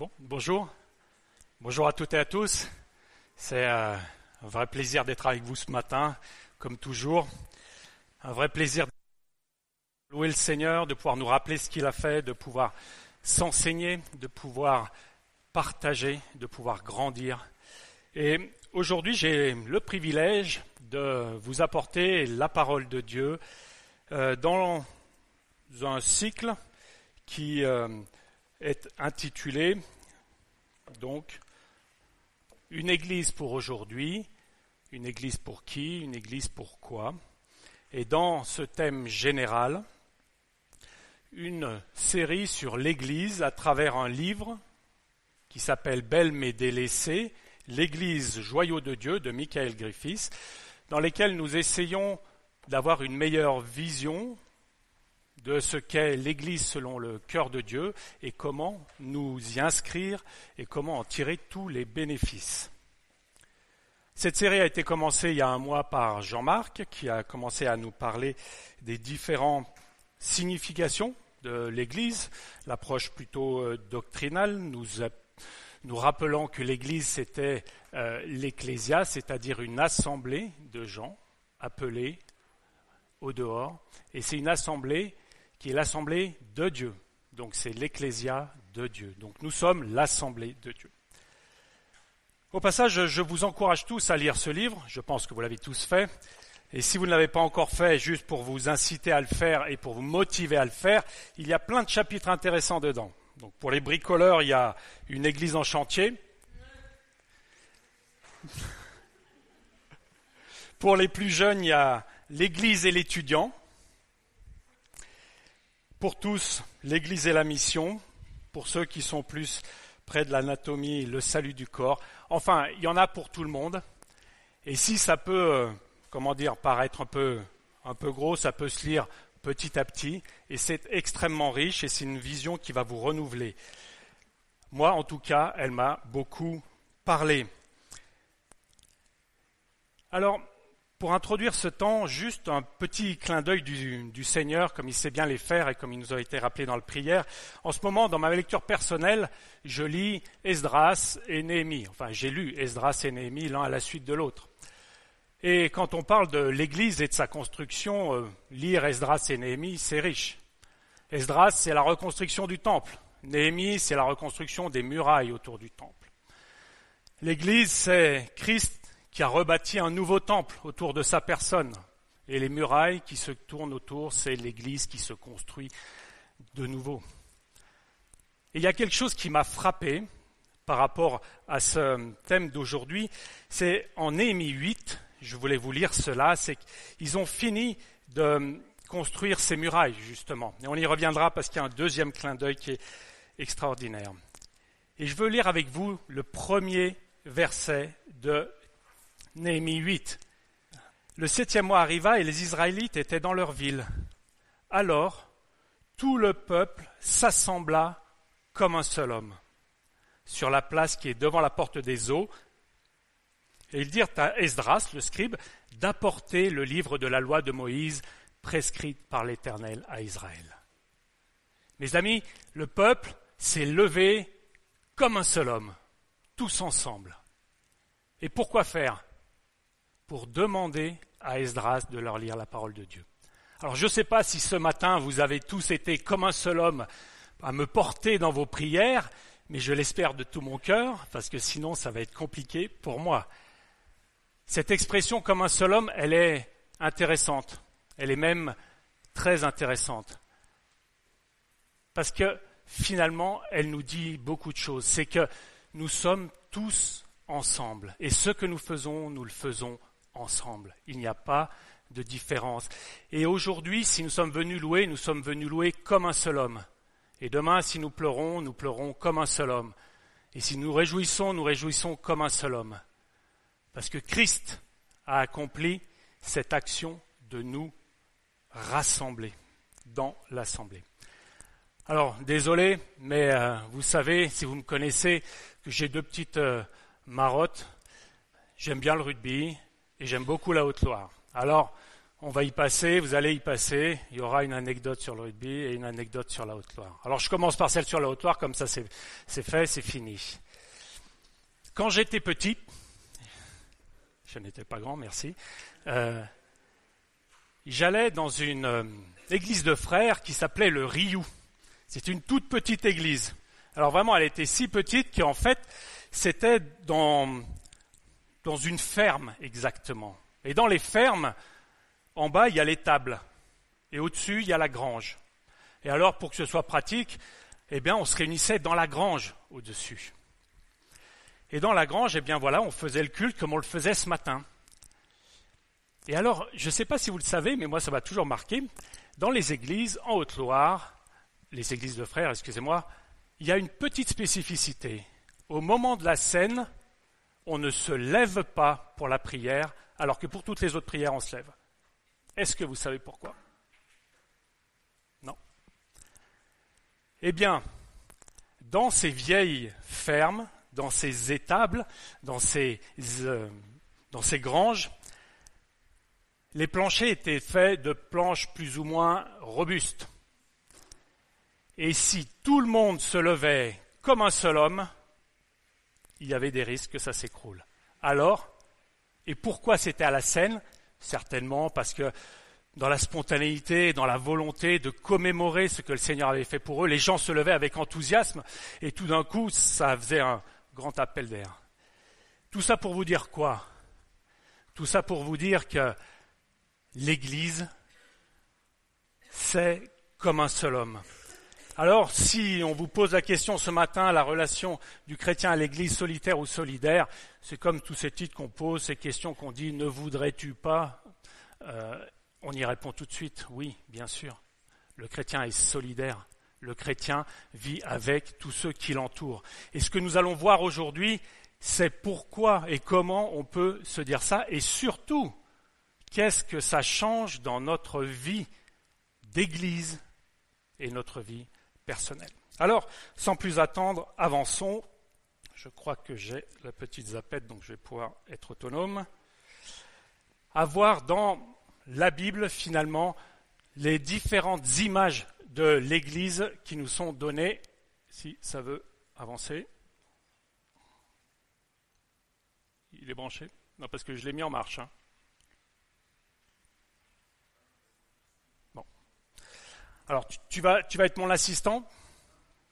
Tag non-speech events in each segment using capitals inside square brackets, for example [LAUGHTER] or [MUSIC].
Bon, bonjour. Bonjour à toutes et à tous. C'est euh, un vrai plaisir d'être avec vous ce matin, comme toujours. Un vrai plaisir de louer le Seigneur, de pouvoir nous rappeler ce qu'il a fait, de pouvoir s'enseigner, de pouvoir partager, de pouvoir grandir. Et aujourd'hui, j'ai le privilège de vous apporter la parole de Dieu euh, dans un cycle qui euh, est intitulé donc Une église pour aujourd'hui, une église pour qui, une église pour quoi? Et dans ce thème général, une série sur l'église à travers un livre qui s'appelle Belle mais délaissée, l'église joyau de Dieu de Michael Griffiths, dans lesquels nous essayons d'avoir une meilleure vision de ce qu'est l'Église selon le cœur de Dieu et comment nous y inscrire et comment en tirer tous les bénéfices. Cette série a été commencée il y a un mois par Jean-Marc qui a commencé à nous parler des différentes significations de l'Église, l'approche plutôt euh, doctrinale, nous, nous rappelant que l'Église c'était euh, l'ecclésia, c'est-à-dire une assemblée de gens appelés au dehors, et c'est une assemblée qui est l'assemblée de Dieu. Donc c'est l'ecclésia de Dieu. Donc nous sommes l'assemblée de Dieu. Au passage, je vous encourage tous à lire ce livre. Je pense que vous l'avez tous fait. Et si vous ne l'avez pas encore fait, juste pour vous inciter à le faire et pour vous motiver à le faire, il y a plein de chapitres intéressants dedans. Donc pour les bricoleurs, il y a une église en chantier. Pour les plus jeunes, il y a l'église et l'étudiant. Pour tous, l'Église et la mission. Pour ceux qui sont plus près de l'anatomie, le salut du corps. Enfin, il y en a pour tout le monde. Et si ça peut, euh, comment dire, paraître un peu, un peu gros, ça peut se lire petit à petit. Et c'est extrêmement riche et c'est une vision qui va vous renouveler. Moi, en tout cas, elle m'a beaucoup parlé. Alors, pour introduire ce temps, juste un petit clin d'œil du, Seigneur, comme il sait bien les faire et comme il nous a été rappelé dans le prière. En ce moment, dans ma lecture personnelle, je lis Esdras et Néhémie. Enfin, j'ai lu Esdras et Néhémie l'un à la suite de l'autre. Et quand on parle de l'Église et de sa construction, euh, lire Esdras et Néhémie, c'est riche. Esdras, c'est la reconstruction du temple. Néhémie, c'est la reconstruction des murailles autour du temple. L'Église, c'est Christ qui a rebâti un nouveau temple autour de sa personne. Et les murailles qui se tournent autour, c'est l'Église qui se construit de nouveau. Et il y a quelque chose qui m'a frappé par rapport à ce thème d'aujourd'hui, c'est en Néhémie 8, je voulais vous lire cela, c'est qu'ils ont fini de construire ces murailles, justement. Et on y reviendra parce qu'il y a un deuxième clin d'œil qui est extraordinaire. Et je veux lire avec vous le premier verset de Néhémie 8. Le septième mois arriva et les Israélites étaient dans leur ville. Alors, tout le peuple s'assembla comme un seul homme sur la place qui est devant la porte des eaux. Et ils dirent à Esdras, le scribe, d'apporter le livre de la loi de Moïse prescrite par l'Éternel à Israël. Mes amis, le peuple s'est levé comme un seul homme, tous ensemble. Et pourquoi faire pour demander à Esdras de leur lire la parole de Dieu. Alors je ne sais pas si ce matin vous avez tous été comme un seul homme à me porter dans vos prières, mais je l'espère de tout mon cœur, parce que sinon ça va être compliqué pour moi. Cette expression comme un seul homme, elle est intéressante, elle est même très intéressante, parce que finalement, elle nous dit beaucoup de choses. C'est que nous sommes tous ensemble, et ce que nous faisons, nous le faisons ensemble. Il n'y a pas de différence. Et aujourd'hui, si nous sommes venus louer, nous sommes venus louer comme un seul homme. Et demain, si nous pleurons, nous pleurons comme un seul homme. Et si nous réjouissons, nous réjouissons comme un seul homme. Parce que Christ a accompli cette action de nous rassembler dans l'assemblée. Alors, désolé, mais euh, vous savez, si vous me connaissez, que j'ai deux petites euh, marottes. J'aime bien le rugby, et j'aime beaucoup la Haute-Loire. Alors, On va y passer, vous allez y passer. Il y aura une anecdote sur le rugby et une anecdote sur la Haute-Loire. Alors je commence par celle sur la Haute-Loire, comme ça c'est fait, c'est fini. Quand j'étais petit, je n'étais pas grand, merci, euh, j'allais dans une euh, église de frères qui s'appelait le Riou. C'est une toute petite église. Alors vraiment, elle était si petite qu'en fait, c'était dans, dans une ferme exactement. Et dans les fermes, en bas, il y a l'étable. Et au-dessus, il y a la grange. Et alors, pour que ce soit pratique, eh bien, on se réunissait dans la grange au-dessus. Et dans la grange, eh bien voilà, on faisait le culte comme on le faisait ce matin. Et alors, je ne sais pas si vous le savez, mais moi ça m'a toujours marqué, dans les églises en Haute-Loire, les églises de frères, excusez-moi, il y a une petite spécificité. Au moment de la scène, on ne se lève pas pour la prière, alors que pour toutes les autres prières, on se lève. Est-ce que vous savez pourquoi? Non. Eh bien, dans ces vieilles fermes, dans ces étables, dans ces, euh, dans ces granges, les planchers étaient faits de planches plus ou moins robustes. Et si tout le monde se levait comme un seul homme, il y avait des risques que ça s'écroule. Alors, et pourquoi c'était à la scène? Certainement parce que dans la spontanéité, dans la volonté de commémorer ce que le Seigneur avait fait pour eux, les gens se levaient avec enthousiasme et tout d'un coup, ça faisait un grand appel d'air. Tout ça pour vous dire quoi? Tout ça pour vous dire que l'Église, c'est comme un seul homme. Alors, si on vous pose la question ce matin, la relation du chrétien à l'Église solitaire ou solidaire, c'est comme tous ces titres qu'on pose, ces questions qu'on dit, ne voudrais-tu pas euh, On y répond tout de suite, oui, bien sûr. Le chrétien est solidaire. Le chrétien vit avec tous ceux qui l'entourent. Et ce que nous allons voir aujourd'hui, c'est pourquoi et comment on peut se dire ça, et surtout, qu'est-ce que ça change dans notre vie d'Église et notre vie Alors, sans plus attendre, avançons. Je crois que j'ai la petite zapette, donc je vais pouvoir être autonome. Avoir dans la Bible, finalement, les différentes images de l'Église qui nous sont données, si ça veut avancer. Il est branché? Non, parce que je l'ai mis en marche. Hein. Alors, tu, vas, être mon assistant,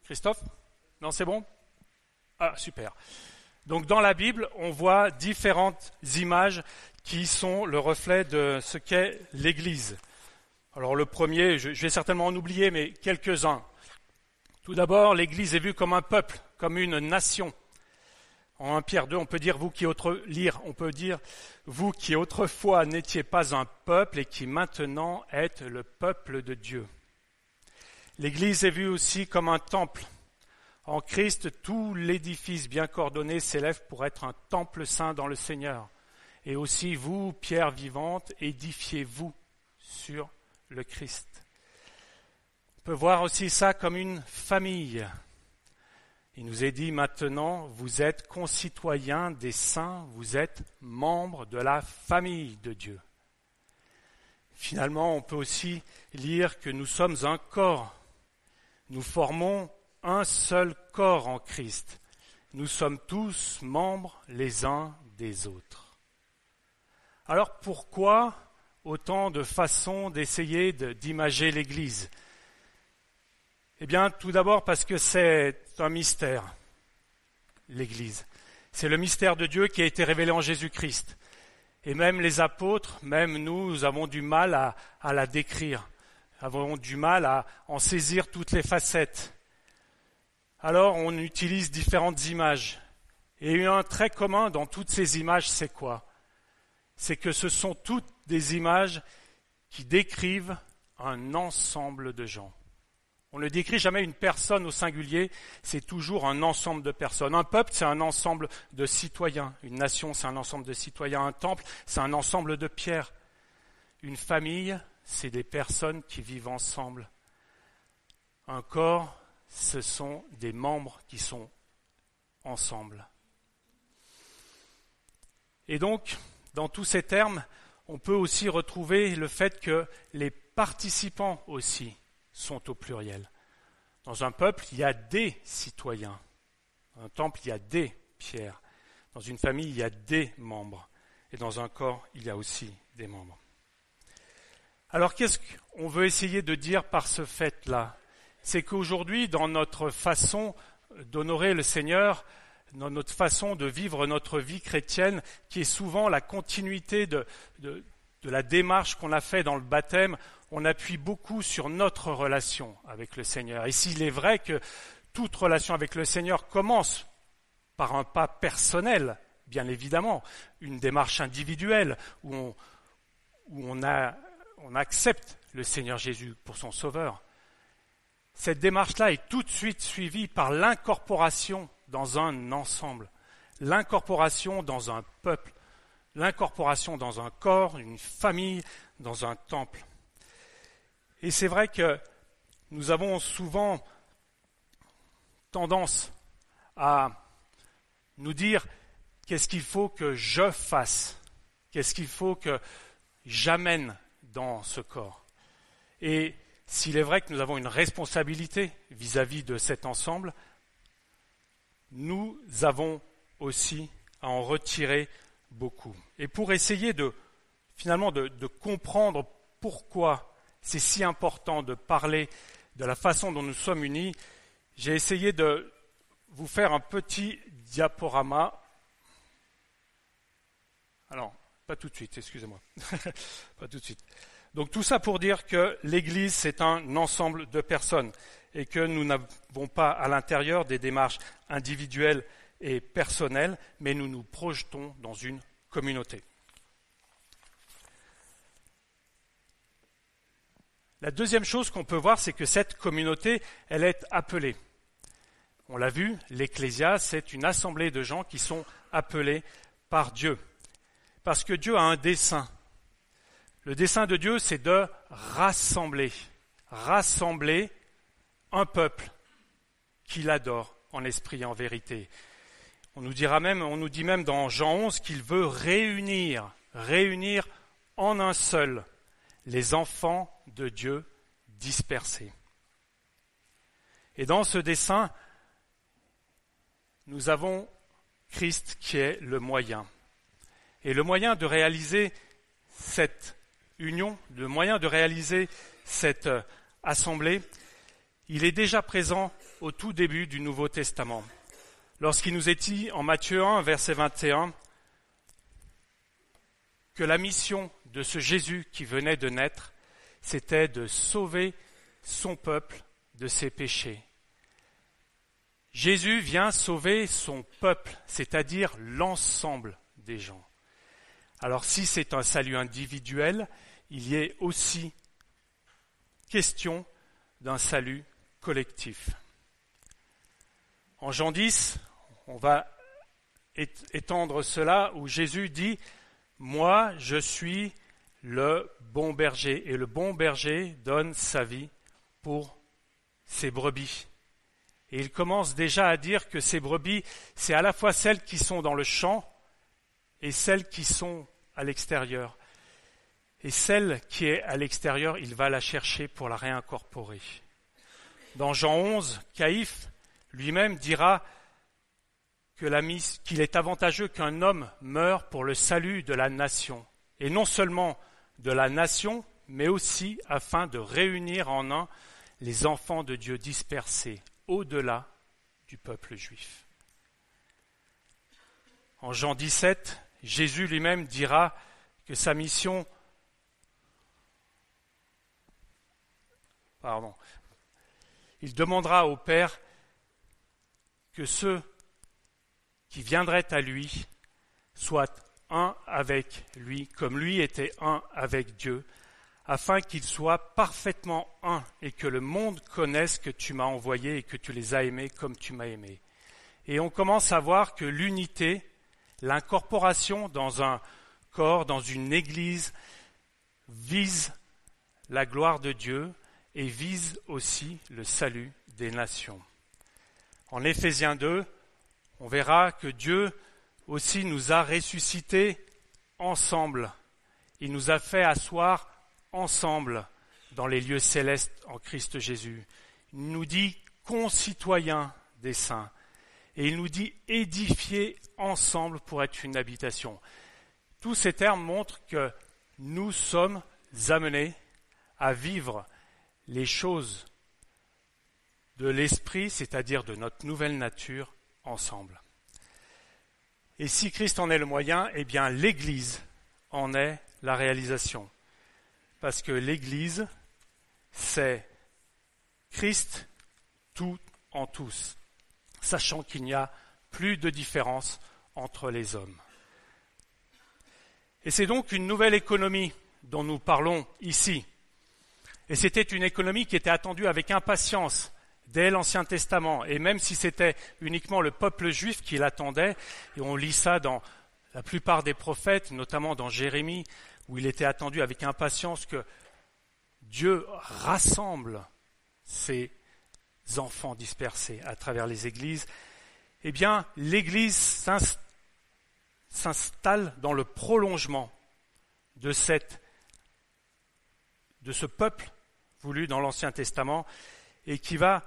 Christophe Non, c'est bon? Ah, super. Donc, dans la Bible, on voit différentes images qui sont le reflet de ce qu'est l'Église. Alors le premier, je, vais certainement en oublier, mais quelques-uns. Tout d'abord, l'Église est vue comme un peuple, comme une nation. En 1 Pierre 2, on peut dire vous qui autre, lire, on peut dire vous qui autrefois n'étiez pas un peuple et qui maintenant êtes le peuple de Dieu. L'Église est vue aussi comme un temple. En Christ, tout l'édifice bien coordonné s'élève pour être un temple saint dans le Seigneur. Et aussi vous, pierre vivante, édifiez-vous sur le Christ. On peut voir aussi ça comme une famille. Il nous est dit maintenant, vous êtes concitoyens des saints, vous êtes membres de la famille de Dieu. Finalement, on peut aussi lire que nous sommes un corps. Nous formons un seul corps en Christ. Nous sommes tous membres les uns des autres. Alors pourquoi autant de façons d'essayer d'imager l'Église? Eh bien, tout d'abord parce que c'est un mystère, l'Église. C'est le mystère de Dieu qui a été révélé en Jésus-Christ. Et même les apôtres, même nous, avons du mal à la décrire, avons du mal à en saisir toutes les facettes. Alors on utilise différentes images. Et un trait commun dans toutes ces images, c'est quoi? C'est que ce sont toutes des images qui décrivent un ensemble de gens. On ne décrit jamais une personne au singulier, c'est toujours un ensemble de personnes. Un peuple, c'est un ensemble de citoyens. Une nation, c'est un ensemble de citoyens. Un temple, c'est un ensemble de pierres. Une famille, c'est des personnes qui vivent ensemble. Un corps, ce sont des membres qui sont ensemble. Et donc, dans tous ces termes, on peut aussi retrouver le fait que les participants aussi sont au pluriel. Dans un peuple, il y a des citoyens. Dans un temple, il y a des pierres. Dans une famille, il y a des membres. Et dans un corps, il y a aussi des membres. Alors qu'est-ce qu'on veut essayer de dire par ce fait-là? C'est qu'aujourd'hui, dans notre façon d'honorer le Seigneur, dans notre façon de vivre notre vie chrétienne, qui est souvent la continuité de, la démarche qu'on a fait dans le baptême, on appuie beaucoup sur notre relation avec le Seigneur. Et s'il est vrai que toute relation avec le Seigneur commence par un pas personnel, bien évidemment, une démarche individuelle où on, a, on accepte le Seigneur Jésus pour son Sauveur. Cette démarche-là est tout de suite suivie par l'incorporation dans un ensemble, l'incorporation dans un peuple, l'incorporation dans un corps, une famille, dans un temple. Et c'est vrai que nous avons souvent tendance à nous dire qu'est-ce qu'il faut que je fasse, qu'est-ce qu'il faut que j'amène dans ce corps. Et s'il est vrai que nous avons une responsabilité vis-à-vis de cet ensemble, nous avons aussi à en retirer beaucoup. Et pour essayer de finalement de, de comprendre pourquoi c'est si important de parler de la façon dont nous sommes unis, j'ai essayé de vous faire un petit diaporama. Alors, pas tout de suite, excusez-moi. [LAUGHS] pas tout de suite. Donc tout ça pour dire que l'Église, c'est un ensemble de personnes et que nous n'avons pas à l'intérieur des démarches individuelles et personnelles, mais nous nous projetons dans une communauté. La deuxième chose qu'on peut voir, c'est que cette communauté, elle est appelée. On l'a vu, l'Ecclésia, c'est une assemblée de gens qui sont appelés par Dieu. Parce que Dieu a un dessein. Le dessein de Dieu, c'est de rassembler. Rassembler un peuple qu'il adore en esprit et en vérité. On nous dira même, on nous dit même dans Jean 11 qu'il veut réunir, réunir en un seul les enfants de Dieu dispersés. Et dans ce dessein, nous avons Christ qui est le moyen. Et le moyen de réaliser cette union, le moyen de réaliser cette assemblée, il est déjà présent au tout début du Nouveau Testament. Lorsqu'il nous est dit en Matthieu 1, verset 21, que la mission de ce Jésus qui venait de naître, c'était de sauver son peuple de ses péchés. Jésus vient sauver son peuple, c'est-à-dire l'ensemble des gens. Alors si c'est un salut individuel, il y est aussi question d'un salut collectif. En Jean 10, on va étendre cela où Jésus dit Moi, je suis le bon berger, et le bon berger donne sa vie pour ses brebis. Et il commence déjà à dire que ces brebis, c'est à la fois celles qui sont dans le champ et celles qui sont à l'extérieur. Et celle qui est à l'extérieur, il va la chercher pour la réincorporer. Dans Jean 11, Caïphe lui-même dira qu'il est avantageux qu'un homme meure pour le salut de la nation, et non seulement de la nation, mais aussi afin de réunir en un les enfants de Dieu dispersés au-delà du peuple juif. En Jean 17, Jésus lui-même dira que sa mission pardon, il demandera au Père que ceux qui viendraient à lui soient un avec lui, comme lui était un avec Dieu, afin qu'ils soient parfaitement un et que le monde connaisse que tu m'as envoyé et que tu les as aimés comme tu m'as aimé. Et on commence à voir que l'unité, l'incorporation dans un corps, dans une église, vise la gloire de Dieu, et vise aussi le salut des nations. En Éphésiens 2, on verra que Dieu aussi nous a ressuscités ensemble Il nous a fait asseoir ensemble dans les lieux célestes en Christ Jésus. Il nous dit concitoyens des saints. Et il nous dit édifier ensemble pour être une habitation. Tous ces termes montrent que nous sommes amenés à vivre les choses de l'esprit, c'est-à-dire de notre nouvelle nature, ensemble. Et si Christ en est le moyen, eh bien l'Église en est la réalisation. Parce que l'Église, c'est Christ tout en tous, sachant qu'il n'y a plus de différence entre les hommes. Et c'est donc une nouvelle économie dont nous parlons ici. Et c'était une économie qui était attendue avec impatience dès l'Ancien Testament. Et même si c'était uniquement le peuple juif qui l'attendait, et on lit ça dans la plupart des prophètes, notamment dans Jérémie, où il était attendu avec impatience que Dieu rassemble ses enfants dispersés à travers les églises, eh bien, l'Église s'installe dans le prolongement de, de ce peuple voulu dans l'Ancien Testament et qui va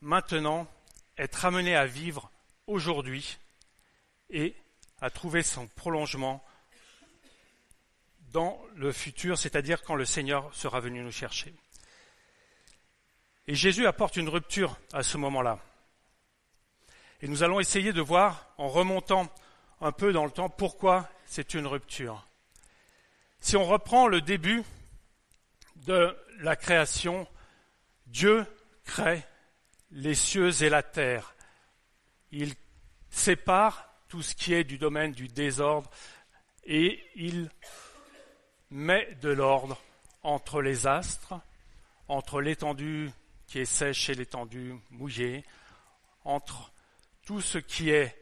maintenant être amené à vivre aujourd'hui et à trouver son prolongement dans le futur, c'est-à-dire quand le Seigneur sera venu nous chercher. Et Jésus apporte une rupture à ce moment-là. Et nous allons essayer de voir, en remontant un peu dans le temps, pourquoi c'est une rupture. Si on reprend le début de la création, Dieu crée les cieux et la terre. Il sépare tout ce qui est du domaine du désordre et il met de l'ordre entre les astres, entre l'étendue qui est sèche et l'étendue mouillée, entre tout ce qui est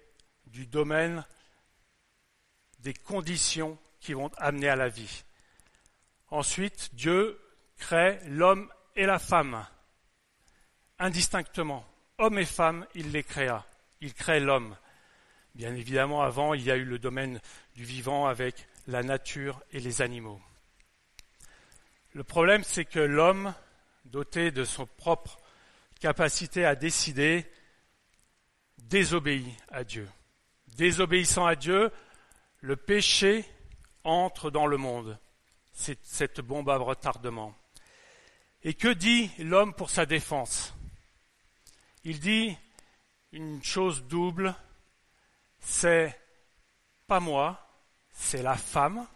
du domaine des conditions qui vont amener à la vie. Ensuite, Dieu crée l'homme et la femme indistinctement. Homme et femme, il les créa. Il crée l'homme. Bien évidemment, avant, il y a eu le domaine du vivant avec la nature et les animaux. Le problème, c'est que l'homme, doté de son propre capacité à décider, désobéit à Dieu. Désobéissant à Dieu, le péché entre dans le monde. C'est cette bombe à retardement. Et que dit l'homme pour sa défense? Il dit une chose double, c'est pas moi, c'est la femme.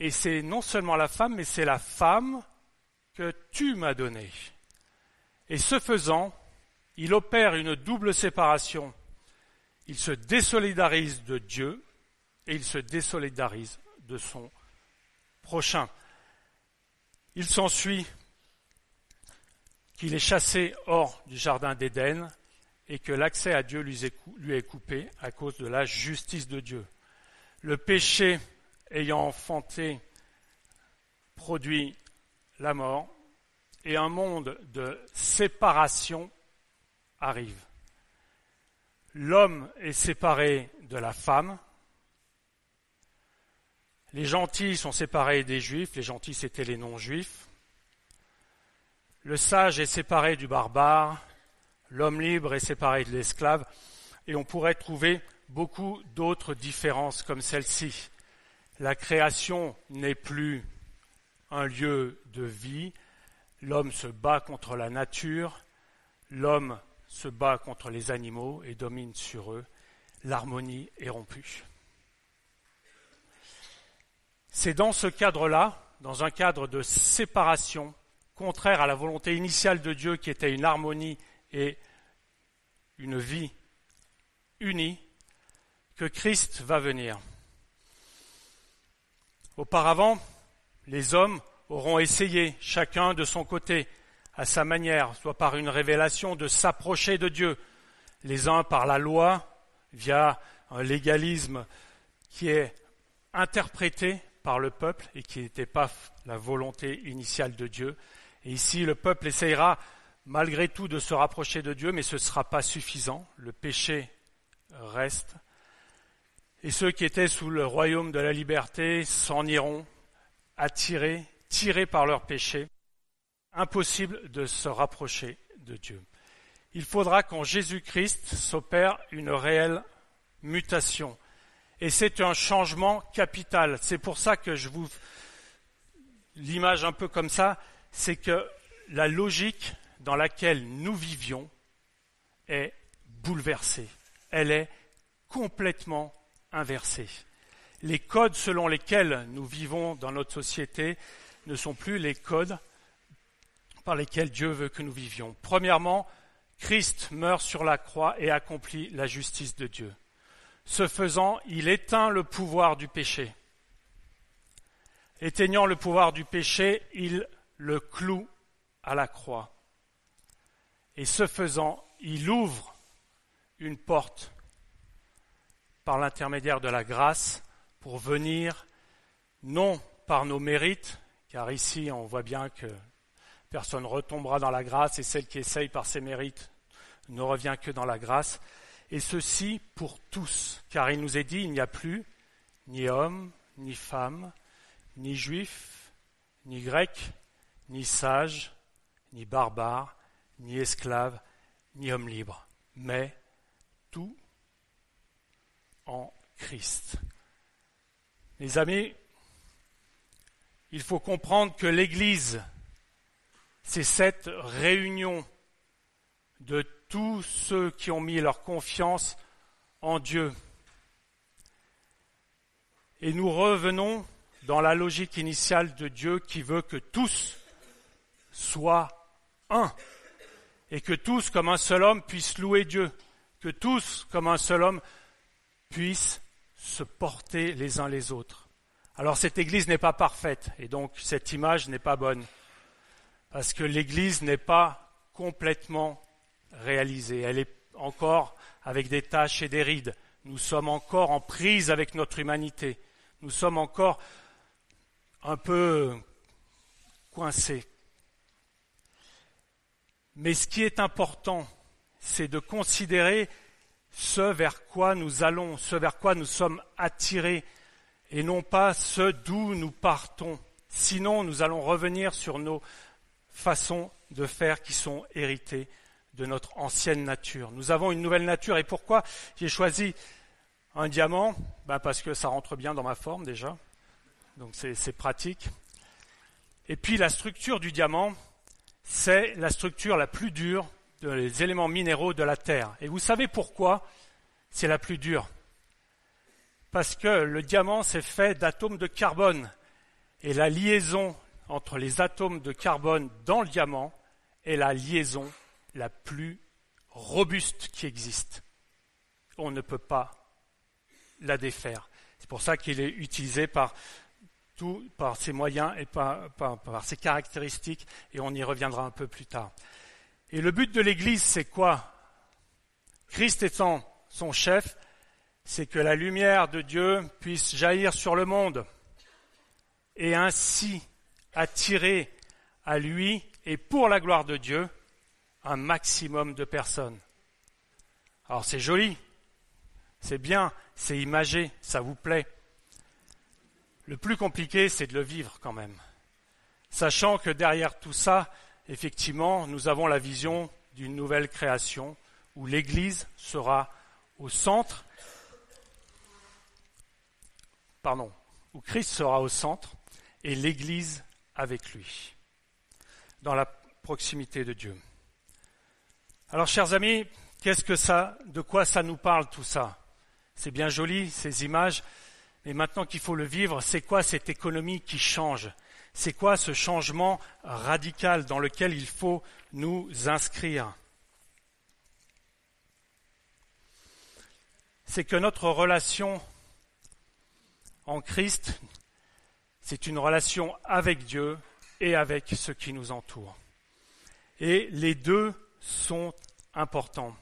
Et c'est non seulement la femme, mais c'est la femme que tu m'as donnée. Et ce faisant, il opère une double séparation. Il se désolidarise de Dieu et il se désolidarise de son prochain. Il s'ensuit qu'il est chassé hors du jardin d'Éden et que l'accès à Dieu lui est coupé à cause de la justice de Dieu. Le péché ayant enfanté produit la mort et un monde de séparation arrive. L'homme est séparé de la femme. Les gentils sont séparés des juifs. Les gentils, c'étaient les non-juifs. Le sage est séparé du barbare, l'homme libre est séparé de l'esclave, et on pourrait trouver beaucoup d'autres différences comme celle-ci. La création n'est plus un lieu de vie, l'homme se bat contre la nature, l'homme se bat contre les animaux et domine sur eux, l'harmonie est rompue. C'est dans ce cadre-là, dans un cadre de séparation, contraire à la volonté initiale de Dieu qui était une harmonie et une vie unie, que Christ va venir. Auparavant, les hommes auront essayé, chacun de son côté, à sa manière, soit par une révélation, de s'approcher de Dieu, les uns par la loi, via un légalisme qui est interprété par le peuple et qui n'était pas la volonté initiale de Dieu, et ici, le peuple essayera malgré tout de se rapprocher de Dieu, mais ce ne sera pas suffisant. Le péché reste. Et ceux qui étaient sous le royaume de la liberté s'en iront, attirés, tirés par leurs péchés. Impossible de se rapprocher de Dieu. Il faudra qu'en Jésus-Christ s'opère une réelle mutation. Et c'est un changement capital. C'est pour ça que je vous l'image un peu comme ça, c'est que la logique dans laquelle nous vivions est bouleversée. Elle est complètement inversée. Les codes selon lesquels nous vivons dans notre société ne sont plus les codes par lesquels Dieu veut que nous vivions. Premièrement, Christ meurt sur la croix et accomplit la justice de Dieu. Ce faisant, il éteint le pouvoir du péché. Éteignant le pouvoir du péché, il le cloue à la croix. Et ce faisant, il ouvre une porte par l'intermédiaire de la grâce pour venir, non par nos mérites, car ici on voit bien que personne retombera dans la grâce et celle qui essaye par ses mérites ne revient que dans la grâce, et ceci pour tous, car il nous est dit, il n'y a plus ni homme, ni femme, ni juif, ni grec, ni sage, ni barbare, ni esclave, ni homme libre, mais tout en Christ. Mes amis, il faut comprendre que l'Église, c'est cette réunion de tous ceux qui ont mis leur confiance en Dieu. Et nous revenons dans la logique initiale de Dieu qui veut que tous soient un et que tous, comme un seul homme, puissent louer Dieu, que tous, comme un seul homme, puissent se porter les uns les autres. Alors cette Église n'est pas parfaite et donc cette image n'est pas bonne, parce que l'Église n'est pas complètement réalisée, elle est encore avec des taches et des rides, nous sommes encore en prise avec notre humanité, nous sommes encore un peu coincés. Mais ce qui est important, c'est de considérer ce vers quoi nous allons, ce vers quoi nous sommes attirés, et non pas ce d'où nous partons. Sinon, nous allons revenir sur nos façons de faire qui sont héritées de notre ancienne nature. Nous avons une nouvelle nature. Et pourquoi j'ai choisi un diamant? Ben Parce que ça rentre bien dans ma forme déjà donc c'est pratique. Et puis la structure du diamant, c'est la structure la plus dure des éléments minéraux de la Terre. Et vous savez pourquoi c'est la plus dure? Parce que le diamant, c'est fait d'atomes de carbone. Et la liaison entre les atomes de carbone dans le diamant est la liaison la plus robuste qui existe. On ne peut pas la défaire. C'est pour ça qu'il est utilisé par tout par ses moyens et par, ses caractéristiques, et on y reviendra un peu plus tard. Et le but de l'Église, c'est quoi? Christ étant son chef, c'est que la lumière de Dieu puisse jaillir sur le monde et ainsi attirer à lui et pour la gloire de Dieu un maximum de personnes. Alors c'est joli, c'est bien, c'est imagé, ça vous plaît. Le plus compliqué, c'est de le vivre quand même. Sachant que derrière tout ça, effectivement, nous avons la vision d'une nouvelle création où l'Église sera au centre, pardon, où Christ sera au centre et l'Église avec lui, dans la proximité de Dieu. Alors, chers amis, qu'est-ce que ça, de quoi ça nous parle tout ça? C'est bien joli, ces images, mais maintenant qu'il faut le vivre, c'est quoi cette économie qui change? C'est quoi ce changement radical dans lequel il faut nous inscrire C'est que notre relation en Christ, c'est une relation avec Dieu et avec ceux qui nous entourent. Et les deux sont importants.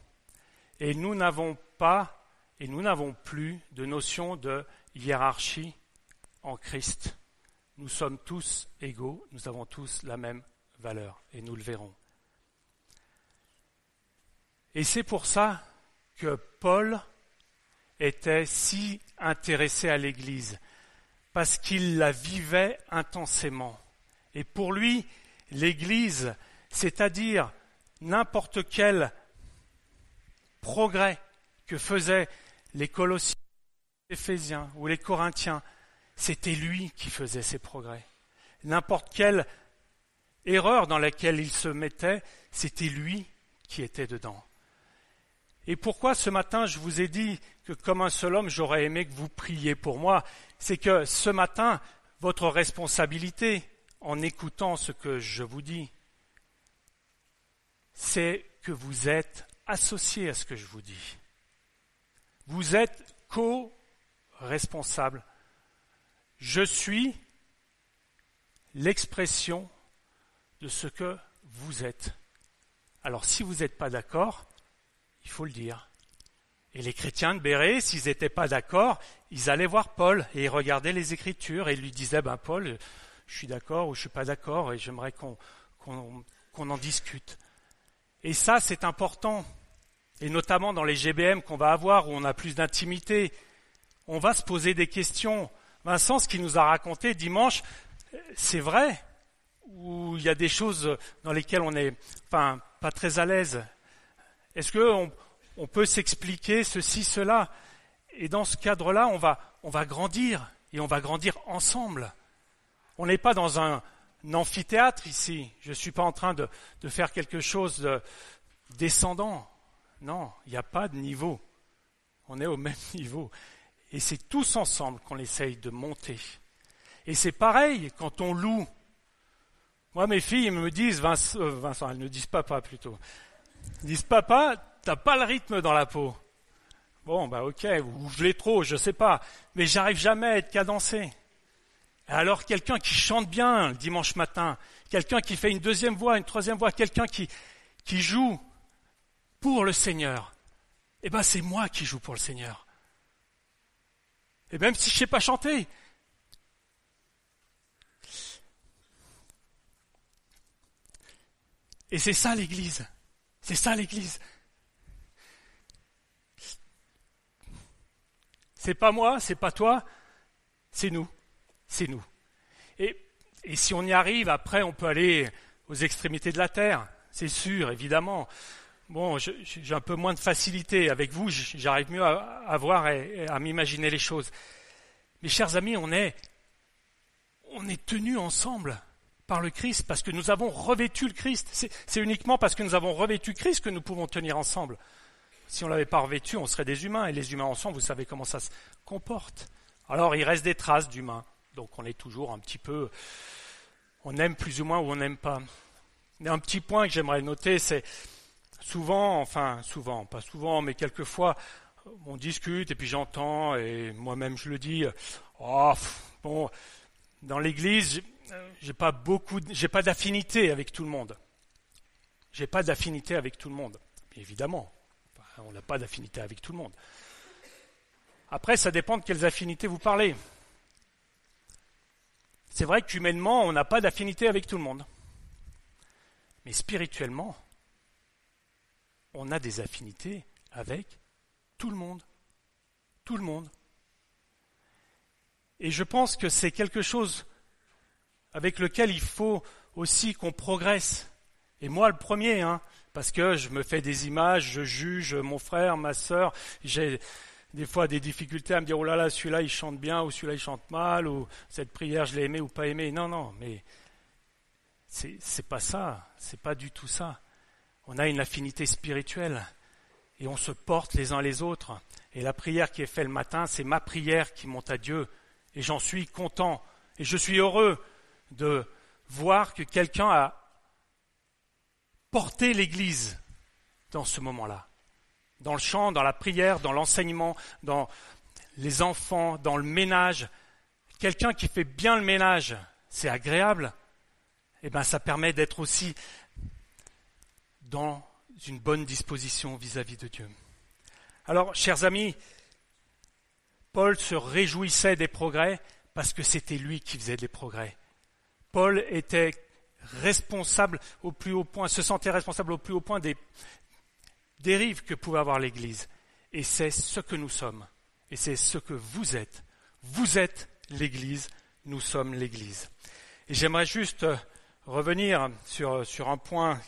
Et nous n'avons pas et nous n'avons plus de notion de hiérarchie en Christ. Nous sommes tous égaux, nous avons tous la même valeur, et nous le verrons. Et c'est pour ça que Paul était si intéressé à l'Église, parce qu'il la vivait intensément. Et pour lui, l'Église, c'est-à-dire n'importe quel progrès que faisaient les Colossiens, les Éphésiens ou les Corinthiens, c'était lui qui faisait ces progrès. N'importe quelle erreur dans laquelle il se mettait, c'était lui qui était dedans. Et pourquoi ce matin je vous ai dit que comme un seul homme j'aurais aimé que vous priez pour moi C'est que ce matin, votre responsabilité en écoutant ce que je vous dis, c'est que vous êtes associé à ce que je vous dis. Vous êtes co-responsable. Je suis l'expression de ce que vous êtes. Alors si vous n'êtes pas d'accord, il faut le dire. Et les chrétiens de Béret, s'ils n'étaient pas d'accord, ils allaient voir Paul et ils regardaient les Écritures et ils lui disaient, ben Paul, je suis d'accord ou je suis pas d'accord et j'aimerais qu'on en discute. Et ça, c'est important. Et notamment dans les GBM qu'on va avoir, où on a plus d'intimité, on va se poser des questions. Vincent, ce qu'il nous a raconté dimanche, c'est vrai, ou il y a des choses dans lesquelles on n'est enfin, pas très à l'aise. Est-ce qu'on on peut s'expliquer ceci, cela? Et dans ce cadre-là, on va, on va grandir, et on va grandir ensemble. On n'est pas dans un, amphithéâtre ici. Je ne suis pas en train de, de faire quelque chose de descendant. Non, il n'y a pas de niveau. On est au même [LAUGHS] niveau. Et c'est tous ensemble qu'on essaye de monter. Et c'est pareil quand on loue. Moi, mes filles me disent, Vincent, euh, Vincent elles ne disent papa plutôt. Elles disent papa, t'as pas le rythme dans la peau. Bon, bah ok, ou je l'ai trop, je sais pas. Mais j'arrive jamais à être cadencé. Alors quelqu'un qui chante bien le dimanche matin, quelqu'un qui fait une deuxième voix, une troisième voix, quelqu'un qui, qui joue pour le Seigneur, eh ben c'est moi qui joue pour le Seigneur. Et même si je ne sais pas chanter. Et c'est ça l'Église. C'est ça l'Église. C'est pas moi, c'est pas toi, c'est nous c'est nous. Et, si on y arrive, après, on peut aller aux extrémités de la terre, c'est sûr, évidemment. Bon, j'ai un peu moins de facilité avec vous, j'arrive mieux à, voir et à m'imaginer les choses. Mes chers amis, on est, on est tenus ensemble par le Christ parce que nous avons revêtu le Christ. C'est uniquement parce que nous avons revêtu Christ que nous pouvons tenir ensemble. Si on ne l'avait pas revêtu, on serait des humains, et les humains ensemble, vous savez comment ça se comporte. Alors il reste des traces d'humains. Donc on est toujours un petit peu, on aime plus ou moins ou on n'aime pas. Mais un petit point que j'aimerais noter, c'est souvent, enfin souvent, pas souvent, mais quelquefois, on discute et puis j'entends et moi-même je le dis. Oh, bon, dans l'Église, j'ai pas beaucoup, j'ai pas d'affinité avec tout le monde. J'ai pas d'affinité avec tout le monde, évidemment. on n'a pas d'affinité avec tout le monde. Après, ça dépend de quelles affinités vous parlez. C'est vrai qu'humainement, on n'a pas d'affinité avec tout le monde. Mais spirituellement, on a des affinités avec tout le monde. Tout le monde. Et je pense que c'est quelque chose avec lequel il faut aussi qu'on progresse. Et moi, le premier, hein, parce que je me fais des images, je juge mon frère, ma sœur, j'ai des fois des difficultés à me dire oh là là celui-là il chante bien ou celui-là il chante mal ou cette prière je l'ai aimée ou pas aimée. Non non, mais c'est c'est pas ça, c'est pas du tout ça. On a une affinité spirituelle et on se porte les uns les autres. Et la prière qui est faite le matin, c'est ma prière qui monte à Dieu et j'en suis content et je suis heureux de voir que quelqu'un a porté l'Église dans ce moment-là dans le chant, dans la prière, dans l'enseignement, dans les enfants, dans le ménage. Quelqu'un qui fait bien le ménage, c'est agréable. Eh bien, ça permet d'être aussi dans une bonne disposition vis-à-vis de Dieu. Alors, chers amis, Paul se réjouissait des progrès parce que c'était lui qui faisait des progrès. Paul était responsable au plus haut point, se sentait responsable au plus haut point des, dérive que pouvait avoir l'Église. Et c'est ce que nous sommes. et c'est ce que vous êtes. Vous êtes l'Église, nous sommes l'Église. Et j'aimerais juste revenir sur, sur un point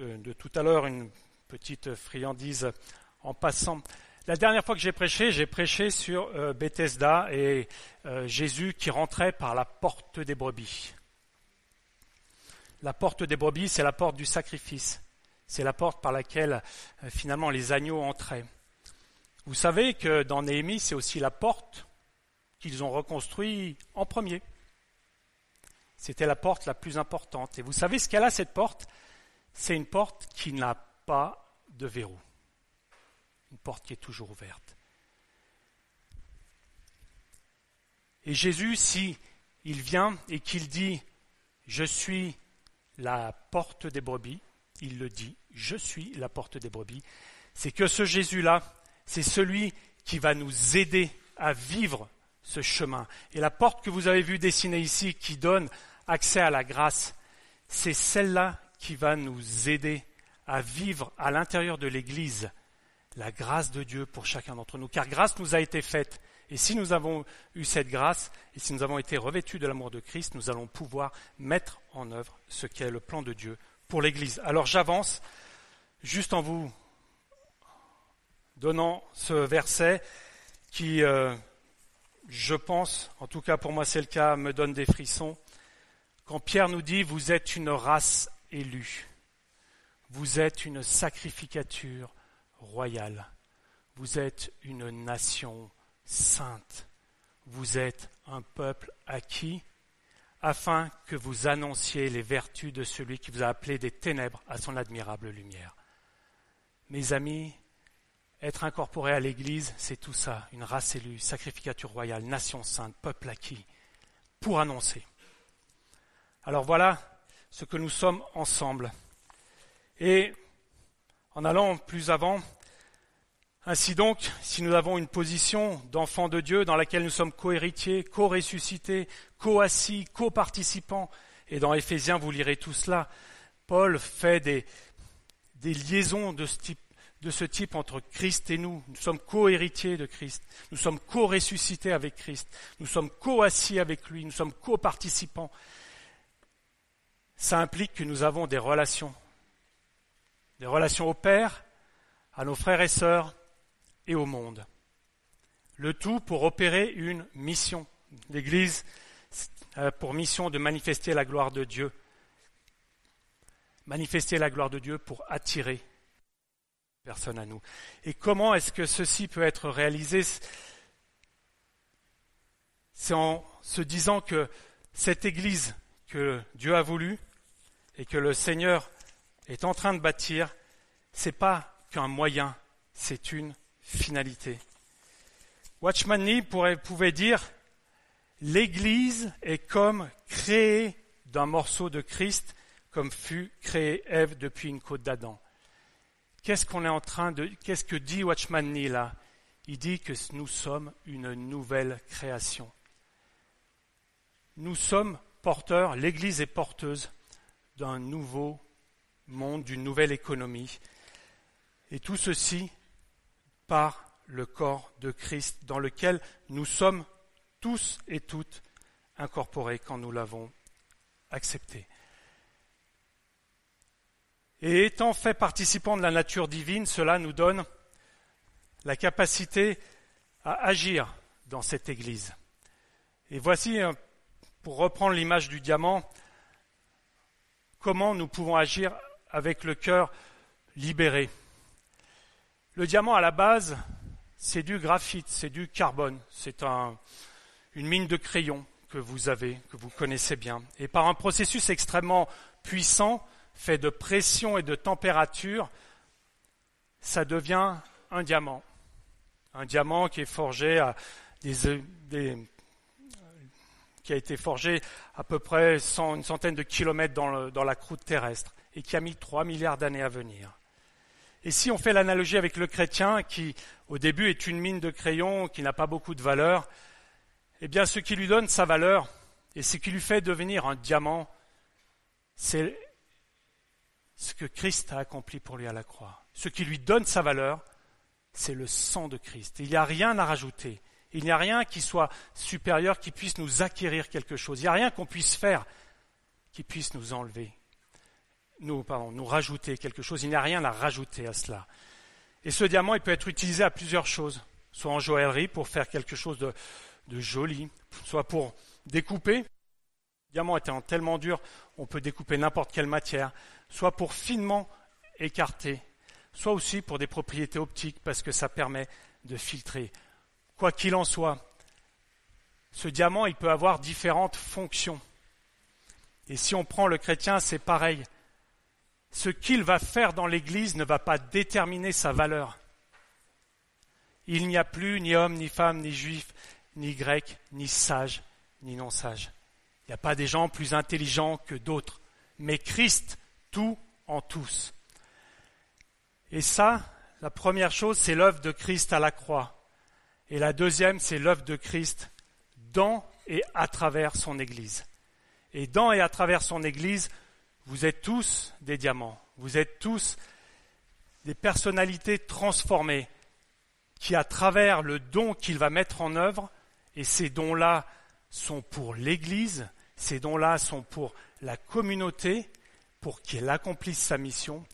de, tout à l'heure, une petite friandise en passant. La dernière fois que j'ai prêché, j'ai prêché sur euh, Bethesda et euh, Jésus qui rentrait par la porte des brebis. La porte des brebis, c'est la porte du sacrifice. C'est la porte par laquelle euh, finalement les agneaux entraient. Vous savez que dans Néhémie, c'est aussi la porte qu'ils ont reconstruite en premier. C'était la porte la plus importante. Et vous savez ce qu'elle a, cette porte? C'est une porte qui n'a pas de verrou une porte qui est toujours ouverte. Et Jésus, si il vient et qu'il dit Je suis la porte des brebis, il le dit, je suis la porte des brebis, c'est que ce Jésus-là, c'est celui qui va nous aider à vivre ce chemin. Et la porte que vous avez vue dessinée ici, qui donne accès à la grâce, c'est celle-là qui va nous aider à vivre à l'intérieur de l'Église la grâce de Dieu pour chacun d'entre nous, car grâce nous a été faite. Et si nous avons eu cette grâce, et si nous avons été revêtus de l'amour de Christ, nous allons pouvoir mettre en œuvre ce qu'est le plan de Dieu pour l'Église. Alors j'avance juste en vous donnant ce verset qui, euh, je pense, en tout cas pour moi c'est le cas, me donne des frissons. Quand Pierre nous dit, vous êtes une race élue, vous êtes une sacrificature, royal. Vous êtes une nation sainte. Vous êtes un peuple acquis afin que vous annonciez les vertus de celui qui vous a appelé des ténèbres à son admirable lumière. Mes amis, être incorporé à l'Église, c'est tout ça, une race élue, sacrificature royale, nation sainte, peuple acquis, pour annoncer. Alors voilà ce que nous sommes ensemble. Et en allant plus avant, ainsi donc, si nous avons une position d'enfant de Dieu dans laquelle nous sommes co-héritiers, co-ressuscités, co-assis, co-participants, et dans Éphésiens, vous lirez tout cela, Paul fait des, liaisons de ce, type, de ce type entre Christ et nous. Nous sommes co-héritiers de Christ, nous sommes co-ressuscités avec Christ, nous sommes co-assis avec lui, nous sommes co-participants. Ça implique que nous avons des relations des relations au Père, à nos frères et sœurs et au monde. Le tout pour opérer une mission. L'Église a pour mission de manifester la gloire de Dieu. Manifester la gloire de Dieu pour attirer personne à nous. Et comment est-ce que ceci peut être réalisé? C'est en se disant que cette Église que Dieu a voulu et que le Seigneur est en train de bâtir, c'est pas qu'un moyen, c'est une finalité. Watchman Nee pouvait dire L'Église est comme créée d'un morceau de Christ, comme fut créée Ève depuis une côte d'Adam. Qu'est-ce qu'on est en train de. Qu'est-ce que dit Watchman Nee là? Il dit que nous sommes une nouvelle création. Nous sommes porteurs, l'Église est porteuse d'un nouveau monde, d'une nouvelle économie. Et tout ceci par le corps de Christ dans lequel nous sommes tous et toutes incorporés quand nous l'avons accepté. Et étant fait participants de la nature divine, cela nous donne la capacité à agir dans cette Église. Et voici, pour reprendre l'image du diamant, comment nous pouvons agir avec le cœur libéré. Le diamant, à la base, c'est du graphite, c'est du carbone, c'est une mine de crayon que vous avez, que vous connaissez bien. Et par un processus extrêmement puissant, fait de pression et de température, ça devient un diamant. Un diamant qui est forgé à des, qui a été forgé à peu près une centaine de kilomètres dans la croûte terrestre et qui a mis trois milliards d'années à venir. Et si on fait l'analogie avec le chrétien, qui au début est une mine de crayon, qui n'a pas beaucoup de valeur, eh bien ce qui lui donne sa valeur et ce qui lui fait devenir un diamant, c'est ce que Christ a accompli pour lui à la croix. Ce qui lui donne sa valeur, c'est le sang de Christ. Il n'y a rien à rajouter. Il n'y a rien qui soit supérieur, qui puisse nous acquérir quelque chose. Il n'y a rien qu'on puisse faire qui puisse nous enlever, nous, pardon, nous rajouter quelque chose. Il n'y a rien à rajouter à cela. Et ce diamant, il peut être utilisé à plusieurs choses, soit en joaillerie pour faire quelque chose de, joli, soit pour découper. Le diamant étant tellement dur, on peut découper n'importe quelle matière, soit pour finement écarter, soit aussi pour des propriétés optiques parce que ça permet de filtrer. Quoi qu'il en soit, ce diamant, il peut avoir différentes fonctions. Et si on prend le chrétien, c'est pareil. Ce qu'il va faire dans l'Église ne va pas déterminer sa valeur. Il n'y a plus ni homme, ni femme, ni juif, ni grec, ni sage, ni non sage. Il n'y a pas des gens plus intelligents que d'autres, mais Christ, tout en tous. Et ça, la première chose, c'est l'œuvre de Christ à la croix. Et la deuxième, c'est l'œuvre de Christ dans et à travers son Église. Et dans et à travers son Église, vous êtes tous des diamants. Vous êtes tous des personnalités transformées qui, à travers le don qu'il va mettre en œuvre, et ces dons-là sont pour l'Église, ces dons-là sont pour la communauté, pour qu'elle accomplisse sa mission,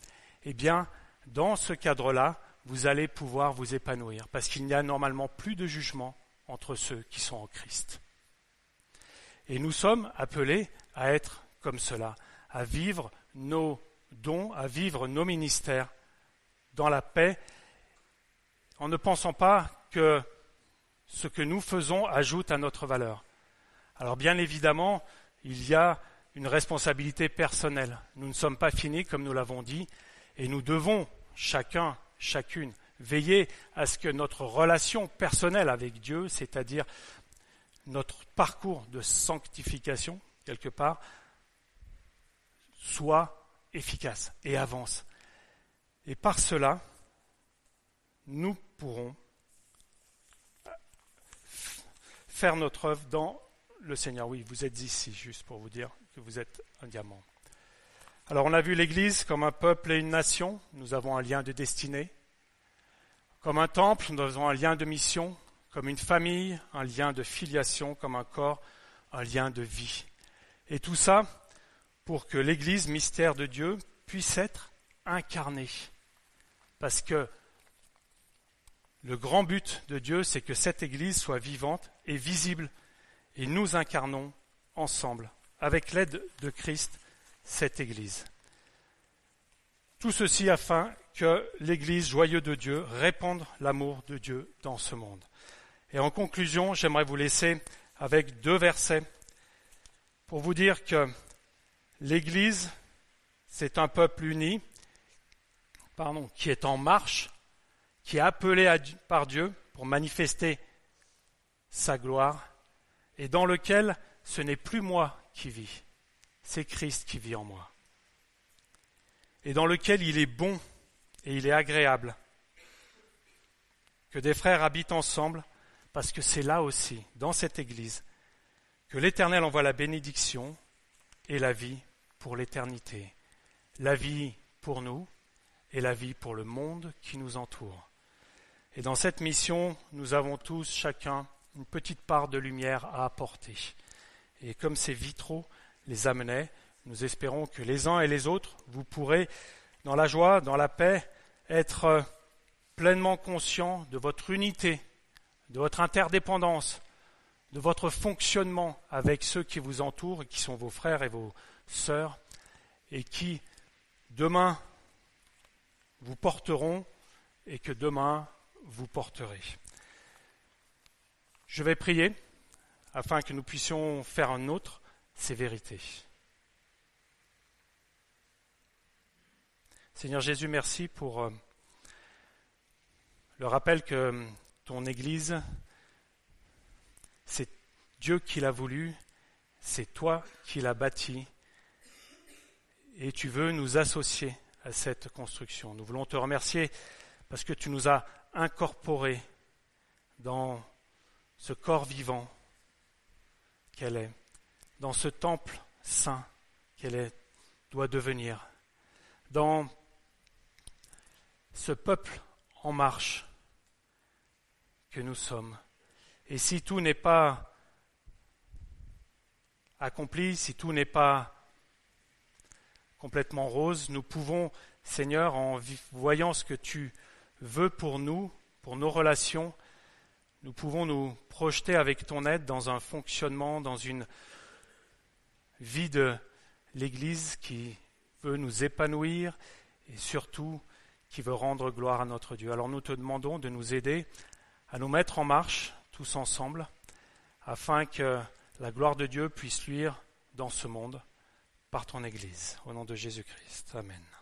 eh bien, dans ce cadre-là, vous allez pouvoir vous épanouir, parce qu'il n'y a normalement plus de jugement entre ceux qui sont en Christ. Et nous sommes appelés à être comme cela, à vivre nos dons, à vivre nos ministères dans la paix, en ne pensant pas que ce que nous faisons ajoute à notre valeur. Alors bien évidemment, il y a une responsabilité personnelle. Nous ne sommes pas finis, comme nous l'avons dit, et nous devons, chacun, chacune, veiller à ce que notre relation personnelle avec Dieu, c'est-à-dire notre parcours de sanctification, quelque part, soit efficace et avance. Et par cela, nous pourrons faire notre œuvre dans le Seigneur. Oui, vous êtes ici, juste pour vous dire que vous êtes un diamant. Alors on a vu l'Église comme un peuple et une nation, nous avons un lien de destinée. Comme un temple, nous avons un lien de mission comme une famille, un lien de filiation, comme un corps, un lien de vie. Et tout ça pour que l'Église, mystère de Dieu, puisse être incarnée. Parce que le grand but de Dieu, c'est que cette Église soit vivante et visible. Et nous incarnons ensemble, avec l'aide de Christ, cette Église. Tout ceci afin que l'Église, joyeuse de Dieu, répande l'amour de Dieu dans ce monde. Et en conclusion, j'aimerais vous laisser avec deux versets pour vous dire que l'Église, c'est un peuple uni, pardon, qui est en marche, qui est appelé par Dieu pour manifester sa gloire, et dans lequel ce n'est plus moi qui vis, c'est Christ qui vit en moi, et dans lequel il est bon et il est agréable que des frères habitent ensemble parce que c'est là aussi, dans cette Église, que l'Éternel envoie la bénédiction et la vie pour l'éternité. La vie pour nous et la vie pour le monde qui nous entoure. Et dans cette mission, nous avons tous, chacun, une petite part de lumière à apporter. Et comme ces vitraux les amenaient, nous espérons que les uns et les autres, vous pourrez, dans la joie, dans la paix, être pleinement conscients de votre unité de votre interdépendance, de votre fonctionnement avec ceux qui vous entourent, qui sont vos frères et vos sœurs, et qui, demain, vous porteront et que demain, vous porterez. Je vais prier afin que nous puissions faire un autre ces. Seigneur Jésus, merci pour euh, le rappel que ton Église, c'est Dieu qui l'a voulu, c'est toi qui l'as bâti, et tu veux nous associer à cette construction. Nous voulons te remercier parce que tu nous as incorporés dans ce corps vivant qu'elle est, dans ce temple saint qu'elle doit devenir, dans ce peuple en marche que nous sommes. Et si tout n'est pas accompli, si tout n'est pas complètement rose, nous pouvons, Seigneur, en voyant ce que tu veux pour nous, pour nos relations, nous pouvons nous projeter avec ton aide dans un fonctionnement, dans une vie de l'Église qui veut nous épanouir et surtout qui veut rendre gloire à notre Dieu. Alors nous te demandons de nous aider à nous mettre en marche tous ensemble afin que la gloire de Dieu puisse luire dans ce monde par ton Église. Au nom de Jésus-Christ. Amen.